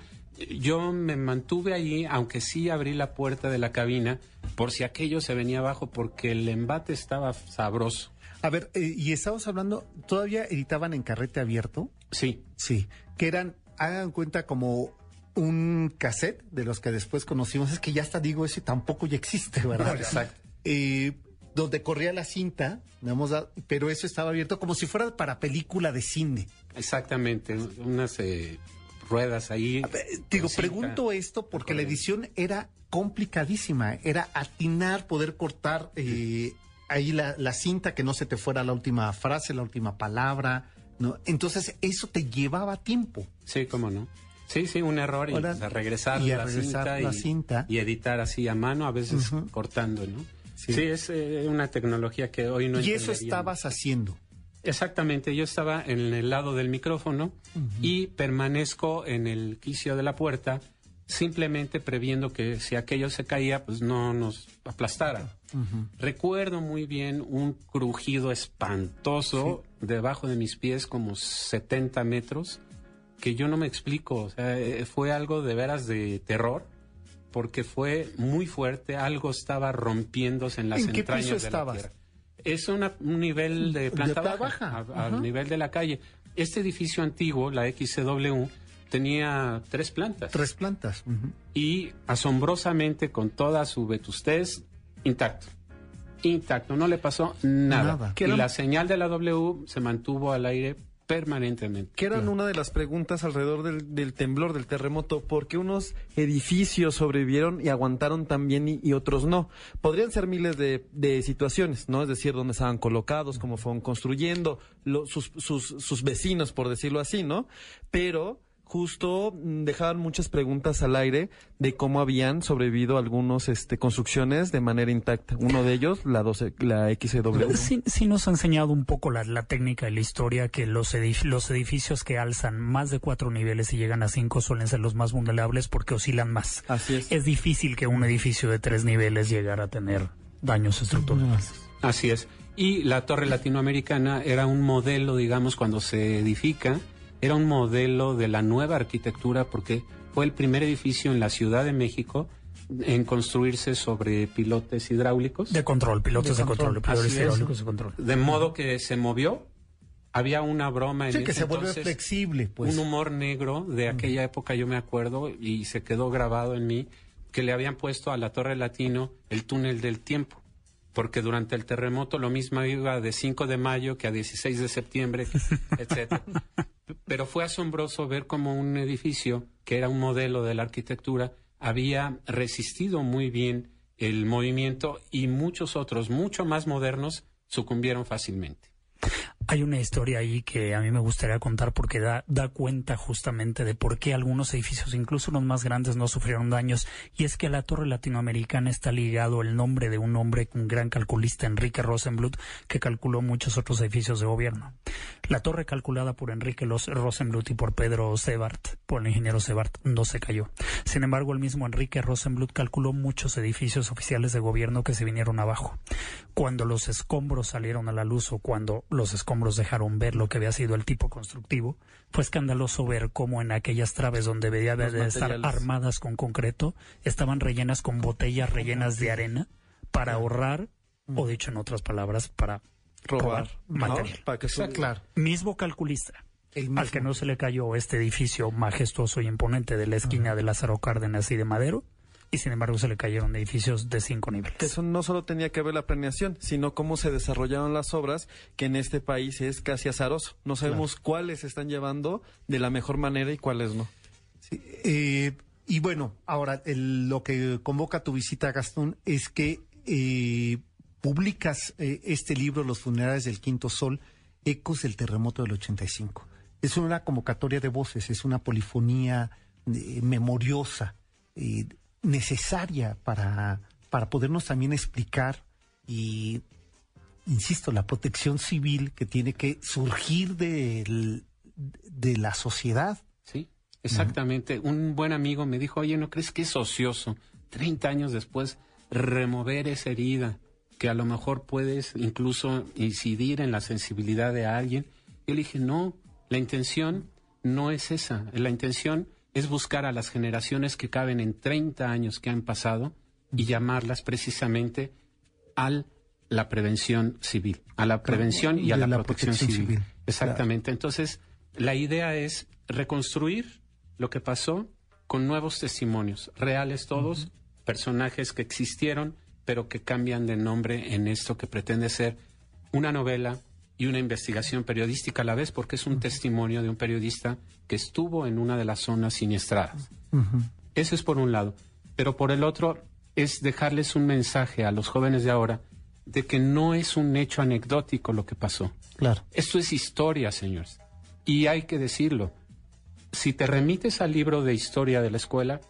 Yo me mantuve allí, aunque sí abrí la puerta de la cabina, por si aquello se venía abajo, porque el embate estaba sabroso. A ver, eh, y estamos hablando, ¿todavía editaban en carrete abierto? Sí, Sí, que eran, hagan cuenta como un cassette de los que después conocimos. Es que ya hasta digo eso y tampoco ya existe, ¿verdad? exacto. Eh, donde corría la cinta, digamos, pero eso estaba abierto como si fuera para película de cine. Exactamente, unas eh, ruedas ahí. Eh, Digo, cinta. pregunto esto porque la edición era complicadísima, era atinar, poder cortar eh, ahí la, la cinta, que no se te fuera la última frase, la última palabra, ¿no? Entonces, eso te llevaba tiempo. Sí, cómo no. Sí, sí, un error y Ahora- regresar, y la, regresar cinta la y, cinta. y editar así a mano, a veces cortando, ¿no? Sí. Sí, es eh, una tecnología que hoy no y eso estabas haciendo. Exactamente, yo estaba en el lado del micrófono y permanezco en el quicio de la puerta, simplemente previendo que si aquello se caía, pues no nos aplastara. Recuerdo muy bien un crujido espantoso debajo de mis pies, como 70 metros, que yo no me explico. O sea, eh, fue algo de veras de terror, porque fue muy fuerte, algo estaba rompiéndose en las ¿En qué entrañas piso de la estabas? tierra. Es una- un nivel de planta planta baja, baja, a- al nivel de la calle. Este edificio antiguo, la XCW, tenía tres plantas Tres plantas. Y asombrosamente con toda su vetustez intacto. Intacto, no le pasó nada. Nada. Y la señal de la W se mantuvo al aire permanentemente. Que eran una de las preguntas alrededor del, del temblor, del terremoto, ¿por qué unos edificios sobrevivieron y aguantaron también y, y otros no? Podrían ser miles de, de situaciones, ¿no? Es decir, dónde estaban colocados, cómo fueron construyendo, lo- sus, sus, sus vecinos, por decirlo así, ¿no? Pero justo mm, dejaban muchas preguntas al aire de cómo habían sobrevivido algunos este, construcciones de manera intacta. Uno de ellos, la, 12, la XW. *laughs* Sí, sí nos ha enseñado un poco la, la técnica y la historia que los, edif- los edificios que alzan más de cuatro niveles y llegan a cinco suelen ser los más vulnerables porque oscilan más. Así es. Es difícil que un edificio de tres niveles llegara a tener daños estructurales. Así es. Y la torre latinoamericana era un modelo, digamos, cuando se edifica, era un modelo de la nueva arquitectura porque fue el primer edificio en la Ciudad de México en construirse sobre pilotes hidráulicos. De control, pilotos de, control, pilotos Así es. hidráulicos de control. De modo que se movió. Había una broma en Sí, que ese se vuelve entonces, flexible, pues. Un humor negro de aquella época, yo me acuerdo, y se quedó grabado en mí, que le habían puesto a la Torre Latino el túnel del tiempo. Porque durante el terremoto lo mismo iba de 5 de mayo que a 16 de septiembre, *laughs* etcétera. Pero fue asombroso ver cómo un edificio, que era un modelo de la arquitectura, había resistido muy bien el movimiento y muchos otros, mucho más modernos, sucumbieron fácilmente. Hay una historia ahí que a mí me gustaría contar porque da, da cuenta justamente de por qué algunos edificios, incluso los más grandes, no sufrieron daños. Y es que a la Torre Latinoamericana está ligado el nombre de un hombre, un gran calculista, Enrique Rosenbluth, que calculó muchos otros edificios de gobierno. La torre calculada por Enrique Rosenbluth y por Pedro Sebart, por el ingeniero Sebart, no se cayó. Sin embargo, el mismo Enrique Rosenbluth calculó muchos edificios oficiales de gobierno que se vinieron abajo. Cuando los escombros salieron a la luz o cuando los escombros dejaron ver lo que había sido el tipo constructivo, fue escandaloso ver cómo en aquellas traves donde debía de, estar materiales. armadas con concreto, estaban rellenas con botellas rellenas de arena para ahorrar, o dicho en otras palabras, para robar, ¿no? material. Para que su- Mismo calculista. El Al que no se le cayó este edificio majestuoso y imponente de la esquina de Lázaro Cárdenas y de Madero, y sin embargo se le cayeron edificios de cinco niveles. Eso no solo tenía que ver la planeación, sino cómo se desarrollaron las obras, que en este país es casi azaroso. No sabemos cuáles se están llevando de la mejor manera y cuáles no. Eh, y bueno, ahora el- lo que convoca tu visita, Gastón, es que eh, publicas eh, este libro, Los funerales del Quinto Sol, Ecos del Terremoto del 85. Es una convocatoria de voces, es una polifonía eh, memoriosa, eh, necesaria para, para podernos también explicar y, insisto, la protección civil que tiene que surgir del- de la sociedad. Sí, exactamente. Un buen amigo me dijo, oye, ¿no crees que es ocioso 30 años después remover esa herida que a lo mejor puedes incluso incidir en la sensibilidad de alguien? Yo le dije, no, la intención no es esa. La intención es buscar a las generaciones que caben en 30 años que han pasado y llamarlas precisamente a la prevención civil, a la prevención y a la, la protección, protección civil. civil. Exactamente. Entonces, la idea es reconstruir lo que pasó con nuevos testimonios, reales todos, personajes que existieron, pero que cambian de nombre en esto que pretende ser una novela y una investigación periodística a la vez, porque es un testimonio de un periodista que estuvo en una de las zonas siniestradas. Eso es por un lado. Pero por el otro es dejarles un mensaje a los jóvenes de ahora de que no es un hecho anecdótico lo que pasó. Claro. Esto es historia, señores. Y hay que decirlo. Si te remites al libro de historia de la escuela,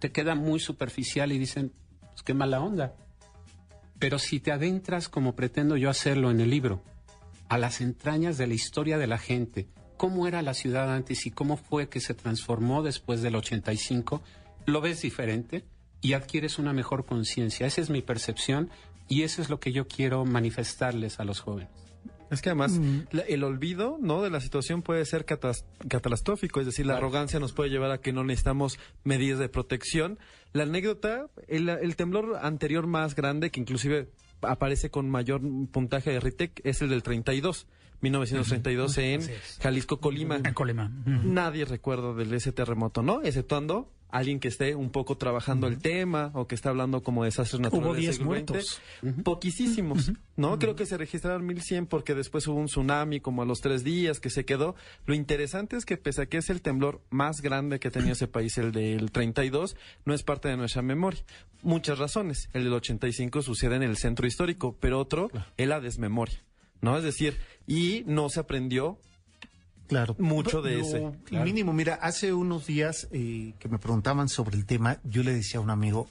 te queda muy superficial y dicen, pues qué mala onda. Pero si te adentras, como pretendo yo hacerlo en el libro, a las entrañas de la historia de la gente, cómo era la ciudad antes y cómo fue que se transformó después del 85, lo ves diferente y adquieres una mejor conciencia. Esa es mi percepción y eso es lo que yo quiero manifestarles a los jóvenes. Es que además Mm. la- el olvido no de la situación puede ser catas- catastrófico, es decir, la arrogancia nos puede llevar a que no necesitamos medidas de protección. La anécdota, el, el temblor anterior más grande, que inclusive aparece con mayor puntaje de RITEC, es el del 32, 1932 en Así es. Jalisco, Colima. En Colima. Nadie recuerda de ese terremoto, ¿no? Exceptuando alguien que esté un poco trabajando el tema o que está hablando como de desastres naturales. Hubo del 10 siglo muertos. XX. Poquísimos, ¿no? Creo que se registraron 1100 porque después hubo un tsunami como a los tres días que se quedó. Lo interesante es que pese a que es el temblor más grande que tenido ese país, el del 32, no es parte de nuestra memoria. Muchas razones. El del 85 sucede en el centro histórico, pero otro es la desmemoria, ¿no? Es decir, y no se aprendió Claro. mucho de Lo ese. Mínimo, mira, hace unos días eh, que me preguntaban sobre el tema, yo le decía a un amigo,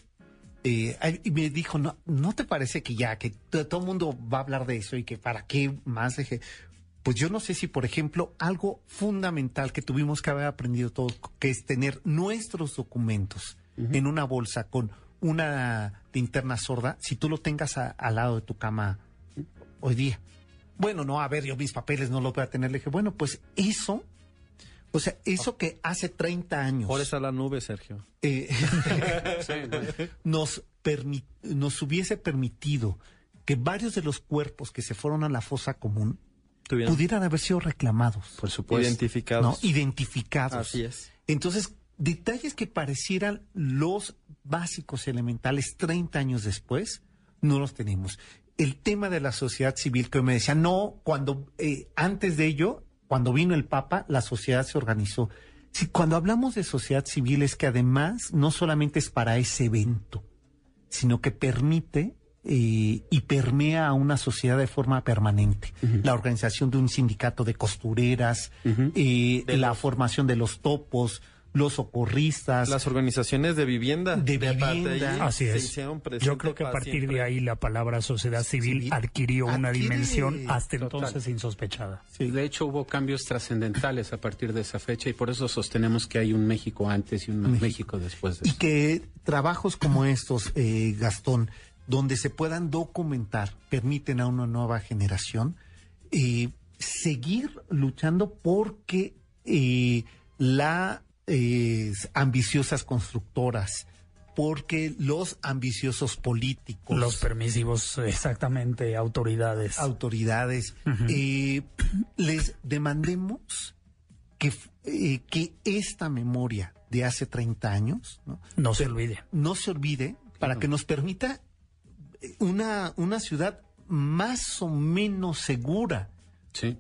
eh, ay, y me dijo, ¿no, ¿no te parece que ya, que to- todo el mundo va a hablar de eso y que para qué más? Dije, pues yo no sé si, por ejemplo, algo fundamental que tuvimos que haber aprendido todos, que es tener nuestros documentos en una bolsa con una linterna sorda, si tú lo tengas a- al lado de tu cama hoy día. Bueno, no, a ver, yo mis papeles no los voy a tener. Le dije, bueno, pues eso O sea, eso que hace 30 años Por esa la nube, Sergio. eh, *laughs* nos, permi- nos hubiese permitido que varios de los cuerpos que se fueron a la fosa común Tuvieron- pudieran haber sido reclamados. Por supuesto. Identificados. ¿no? Identificados. Así es. Entonces, detalles que parecieran los básicos elementales 30 años después, no los tenemos. El tema de la sociedad civil que me decía, no, cuando eh, antes de ello, cuando vino el Papa, la sociedad se organizó. Sí, cuando hablamos de sociedad civil es que además no solamente es para ese evento, sino que permite eh, y permea a una sociedad de forma permanente. La organización de un sindicato de costureras, eh, la formación de los topos, los socorristas. Las organizaciones de vivienda. De vivienda. Así es. Yo creo que a partir siempre. de ahí la palabra sociedad civil, Civil adquirió una adquiere- dimensión hasta Total. entonces insospechada. De hecho, hubo cambios trascendentales a partir de esa fecha y por eso sostenemos que hay un México antes y un México, después de Y eso. que trabajos como estos, eh, Gastón, donde se puedan documentar, permiten a una nueva generación eh, seguir luchando porque eh, ambiciosas constructoras, porque los ambiciosos políticos, Los permisivos, exactamente, autoridades. autoridades, eh, les demandemos que, eh, que esta memoria de hace 30 años ¿no? no se olvide. no se olvide para que nos permita eh, una, una ciudad más o menos segura. Sí.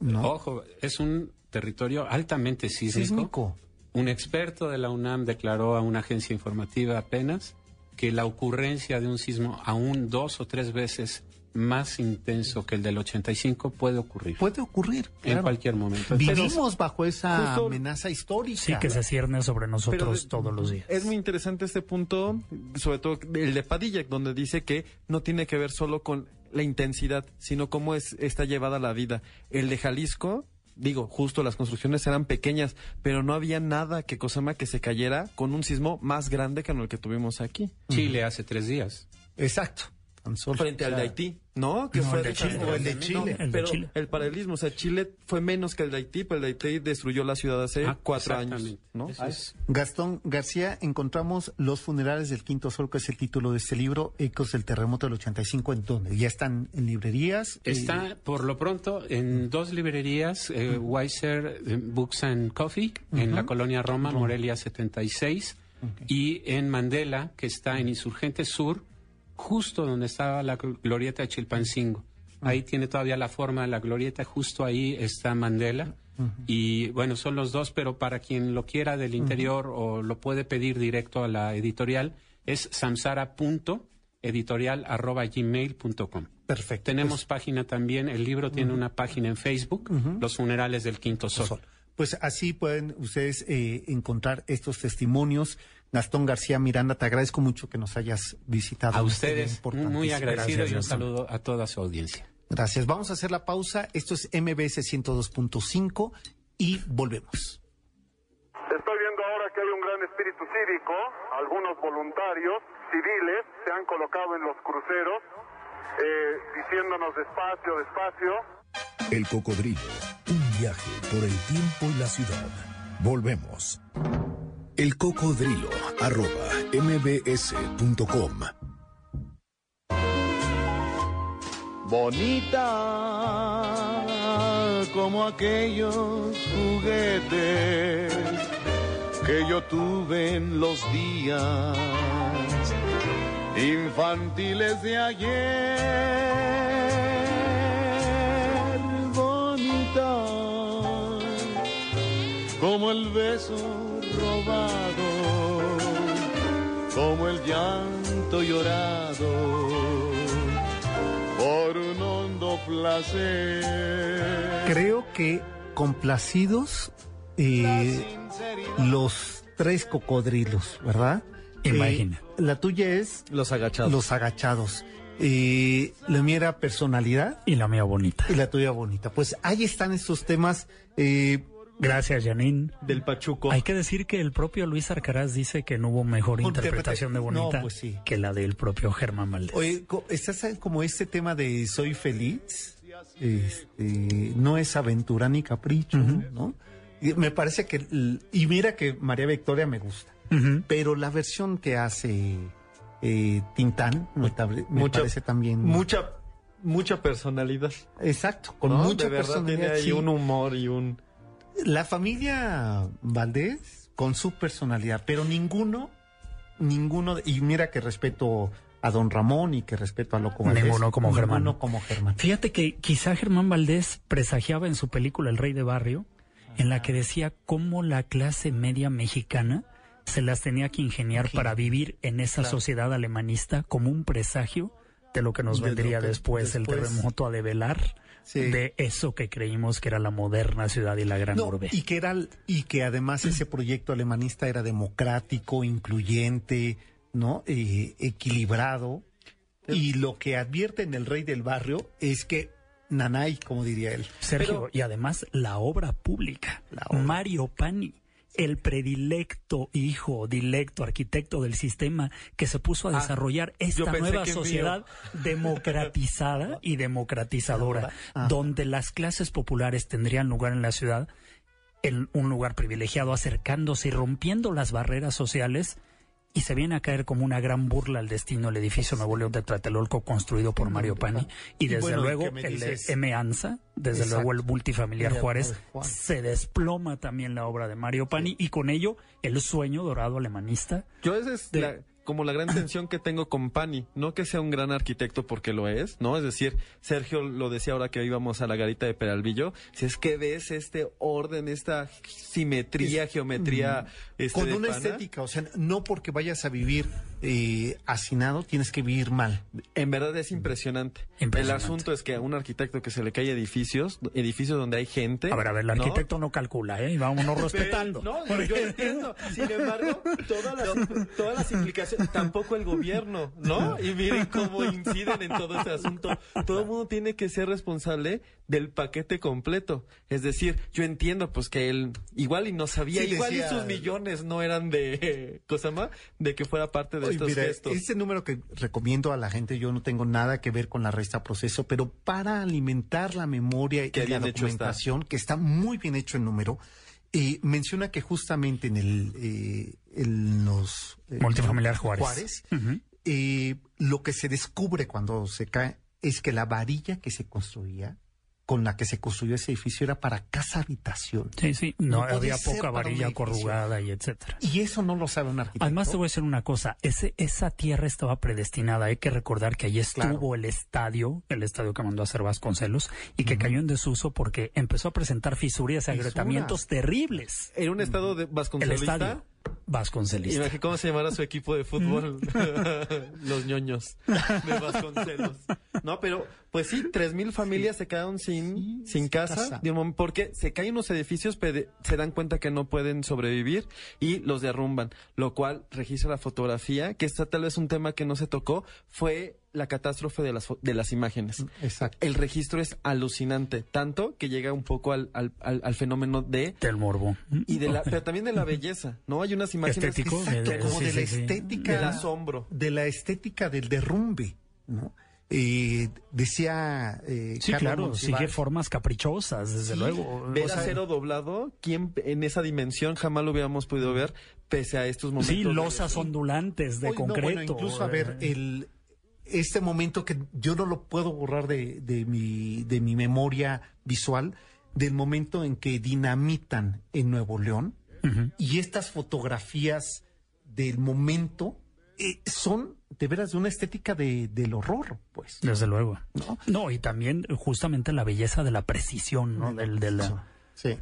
¿no? Ojo, es un territorio altamente sísmico. Sísmico. Un experto de la UNAM declaró a una agencia informativa apenas que la ocurrencia de un sismo aún dos o tres veces más intenso que el del 85 puede ocurrir Puede ocurrir. en cualquier momento. Vivimos bajo esa justo- amenaza histórica. Sí, que se cierne sobre nosotros todos los días. Es muy interesante este punto, sobre todo el de Padilla, donde dice que no tiene que ver solo con la intensidad, sino cómo es, está llevada la vida. El de Jalisco, digo, justo las construcciones eran pequeñas, pero no había nada que Cosama que se cayera con un sismo más grande que el que tuvimos aquí. Chile hace tres días. Exacto. Tan solo. Frente al de Haití, ¿no? Que No, fue el de Chile. o el de No, Chile. el de pero Chile. el paralelismo, o sea, Chile fue menos que el de Haití, pero el de Haití destruyó la ciudad hace Ah, cuatro años. ¿no? Es- Gastón García, encontramos Los funerales del Quinto Sol, que es el título de este libro, Ecos del Terremoto del 85, ¿en dónde? ¿Ya están en librerías? Eh, Está por lo pronto en dos librerías, eh, Weiser eh, Books and Coffee, en la colonia Roma, Morelia 76, y en Mandela, que está en Insurgente Sur, justo donde estaba la gl- glorieta de Chilpancingo. Ahí tiene todavía la forma de la glorieta, justo ahí está Mandela. Y bueno, son los dos, pero para quien lo quiera del interior o lo puede pedir directo a la editorial, es samsara.editorial.gmail.com. Perfecto. Tenemos página también, el libro tiene una página en Facebook, Los funerales del Quinto Sol. Sol. Pues así pueden ustedes eh, encontrar estos testimonios. Gastón García Miranda, te agradezco mucho que nos hayas visitado. A este ustedes, muy agradecido Gracias, y un Gastón. saludo a toda su audiencia. Gracias. Vamos a hacer la pausa. Esto es MBS 102.5 y volvemos. Estoy viendo ahora que hay un gran espíritu cívico. Algunos voluntarios civiles se han colocado en los cruceros eh, diciéndonos despacio, despacio. El cocodrilo. Un viaje por el tiempo y la ciudad. Volvemos. El cocodrilo. Arroba mbs.com. bonita como aquellos juguetes que yo tuve en los días infantiles de ayer, bonita como el beso robado, como el llanto llorado por un hondo placer. Creo que complacidos eh, los tres cocodrilos, ¿verdad? Imagina. Eh, la tuya es Los agachados. los agachados. Eh, la mía era personalidad Y la mía bonita. y la tuya bonita. Pues ahí están estos temas. eh, Gracias, Janine. del Pachuco. Hay que decir que el propio Luis Arcaraz dice que no hubo mejor interpretación de No, Bonita pues sí. que la del propio Germán Valdés. Oye, ¿estás como este tema de soy feliz? Este, no es aventura ni capricho, ¿no? Y me parece que, y mira que María Victoria me gusta, pero la versión que hace eh, Tintán me, Mucha- parece también... Mucha, mucha personalidad. Exacto, con ¿no? mucha De verdad personalidad. tiene ahí sí. un humor y un... La familia Valdés con su personalidad, pero ninguno, ninguno, y mira que respeto a don Ramón y que respeto a Loco Valdés. Ninguno como Germán. Ninguno como Germán. Fíjate que quizá Germán Valdés presagiaba en su película El Rey de Barrio, en la que decía cómo la clase media mexicana se las tenía que ingeniar para vivir en esa Claro. sociedad alemanista como un presagio de lo que nos vendría que después, el después- terremoto a develar Sí. de eso que creímos que era la moderna ciudad y la gran No, urbe. y que era y que además ese proyecto alemanista era democrático, incluyente, ¿no? Eh, equilibrado. Y lo que advierte en el rey del barrio es que nanay, como diría él. Sergio, y además la obra pública. Mario Pani, el predilecto hijo, dilecto, arquitecto del sistema que se puso a Ah, desarrollar esta nueva mío. sociedad *laughs* democratizada y democratizadora, Ajá. donde las clases populares tendrían lugar en la ciudad, en un lugar privilegiado, acercándose y rompiendo las barreras sociales. Y se viene a caer como una gran burla al destino el edificio Nuevo León de Tlatelolco construido por Mario Pani. Y desde bueno, ¿y luego el de? M. Anza, desde Exacto. luego el multifamiliar Juárez, Juárez, Juárez. se desploma también la obra de Mario Pani y con ello el sueño dorado alemanista. Yo esa es De- la- como la gran tensión que tengo con Pani. No que sea un gran arquitecto porque lo es, ¿no? Es decir, Sergio lo decía ahora que íbamos a la garita de Peralvillo. Si es que ves este orden, esta simetría, geometría. este, Con una pana, estética, o sea, no porque vayas a vivir eh, hacinado tienes que vivir mal. En verdad es impresionante. Impresionante. El asunto es que a un arquitecto que se le cae edificios, edificios donde hay gente. A ver, a ver, el ¿no? arquitecto no, calcula, ¿eh? Y vámonos *laughs* respetando. No, yo, yo *laughs* entiendo. Sin embargo, todas las, todas las implicaciones, tampoco el gobierno, ¿no? Y miren cómo inciden en todo este asunto. Todo el mundo tiene que ser responsable del paquete completo. Es decir, yo entiendo pues que él igual y no sabía, Sí, igual decía- y sus millones no eran de, *laughs* cosa más, de que fuera parte de Oye, estos mira, gestos. Este número que recomiendo a la gente, yo no tengo nada que ver con la resta proceso, pero para alimentar la memoria y la está. documentación, que está muy bien hecho el número, eh, menciona que justamente en el eh, en los eh, Multifamiliar Juárez. Ujú. eh, lo que se descubre cuando se cae es que la varilla que se construía con la que se construyó ese edificio era para casa habitación. Sí, sí, no, podía había poca varilla corrugada y etcétera. Y eso no lo sabe un arquitecto. Además te voy a decir una cosa, ese, esa tierra estaba predestinada, hay que recordar que allí estuvo Claro. el estadio, el estadio que mandó a hacer Vasconcelos, y que cayó en desuso porque empezó a presentar fisuras y agrietamientos terribles. En un estado de El estadio Vasconcelista. Cómo se llamará su equipo de fútbol. *laughs* Los ñoños de Vasconcelos. No, pero pues sí, tres mil familias se quedaron sin, Sí, sin casa, casa. porque se caen unos edificios, pero se dan cuenta que no pueden sobrevivir y los derrumban, lo cual registra la fotografía, que está tal vez un tema que no se tocó, fue la catástrofe de las, de las imágenes. Exacto. El registro es alucinante, tanto que llega un poco al, al, al- al fenómeno de Del morbo. y de la, pero también de la belleza, ¿no? Hay unas imágenes Estético, Exacto, de- como sí, de la sí, estética. del asombro. de la estética del derrumbe, ¿no? Eh, decía eh, Sí, Carlos claro, sigue formas caprichosas, desde Sí, luego. Ver O sea, acero doblado, ¿quién en esa dimensión jamás lo hubiéramos podido ver pese a estos momentos? sí, de- losas ondulantes de Hoy, no, concreto. bueno, incluso a ver eh, el este momento que yo no lo puedo borrar de, de mi de mi memoria visual del momento en que dinamitan en Nuevo León y estas fotografías del momento eh, son de veras de una estética de, del horror, pues. Desde luego. ¿no? No, y también justamente la belleza de la precisión, ¿no? Del, de la- Sí.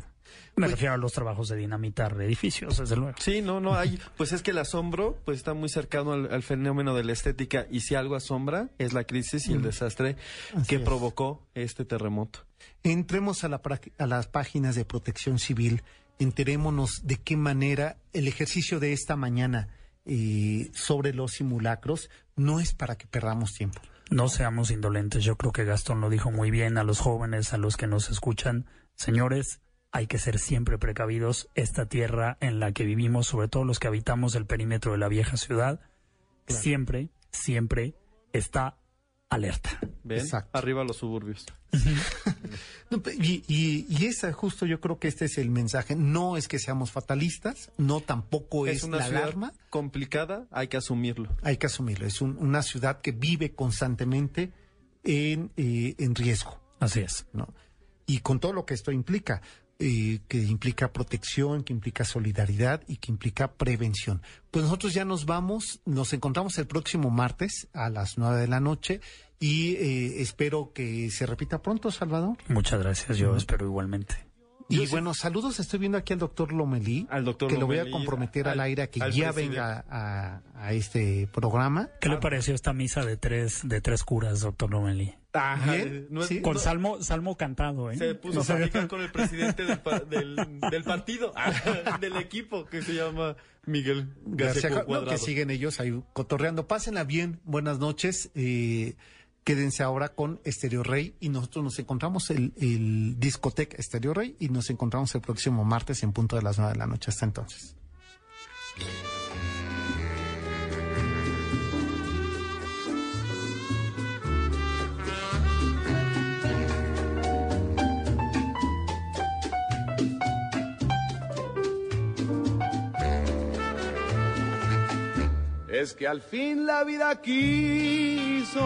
Me refiero a los trabajos de dinamitar edificios, desde luego. Sí, no, no hay. Pues es que el asombro, pues está muy cercano al, al fenómeno de la estética y si algo asombra es la crisis y el desastre Así que es. provocó este terremoto. Entremos a, la, a las páginas de protección civil, enterémonos de qué manera el ejercicio de esta mañana eh, sobre los simulacros no es para que perdamos tiempo. No seamos indolentes. Yo creo que Gastón lo dijo muy bien a los jóvenes, a los que nos escuchan. Señores, hay que ser siempre precavidos. Esta tierra en la que vivimos, sobre todo los que habitamos el perímetro de la vieja ciudad, siempre, siempre está alerta. ¿Ven? Exacto. Arriba los suburbios. No, y, y, y esa justo yo creo que este es el mensaje. No es que seamos fatalistas, no tampoco es, Es una la ciudad alarma. complicada, hay que asumirlo. Hay que asumirlo. Es un- una ciudad que vive constantemente en, eh, en riesgo. Así es. ¿no? Y con todo lo que esto implica, eh, que implica protección, que implica solidaridad y que implica prevención. Pues nosotros ya nos vamos, nos encontramos el próximo martes a las nueve de la noche y eh, espero que se repita pronto, Salvador. Muchas gracias, yo espero igualmente. Y bueno, saludos, estoy viendo aquí al doctor Lomelí, Al doctor que lo voy a Lomelí, comprometer al, al- aire a que ya presidente. venga a, a este programa. ¿Qué le pareció esta misa de tres, de tres curas, doctor Lomelí? Ajá, Bien, no es- sí. Con no- salmo, salmo cantado, ¿eh? Se puso O a platicar con el *laughs* presidente del, pa- del, del partido, *laughs* del equipo, que se llama Miguel García García Ca- no, Cuadrado. que siguen ellos ahí cotorreando. Pásenla bien, buenas noches. eh, quédense ahora con Estéreo Rey y nosotros nos encontramos el, el discoteca Estéreo Rey y nos encontramos el próximo martes en punto de las nueve de la noche. Hasta entonces. Es que al fin la vida quiso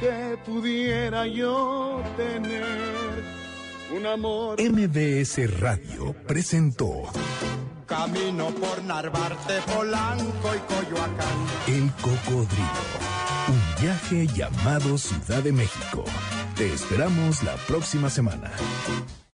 que pudiera yo tener un amor. MBS Radio presentó Camino por Narvarte, Polanco y Coyoacán. El Cocodrilo. Un viaje llamado Ciudad de México. Te esperamos la próxima semana.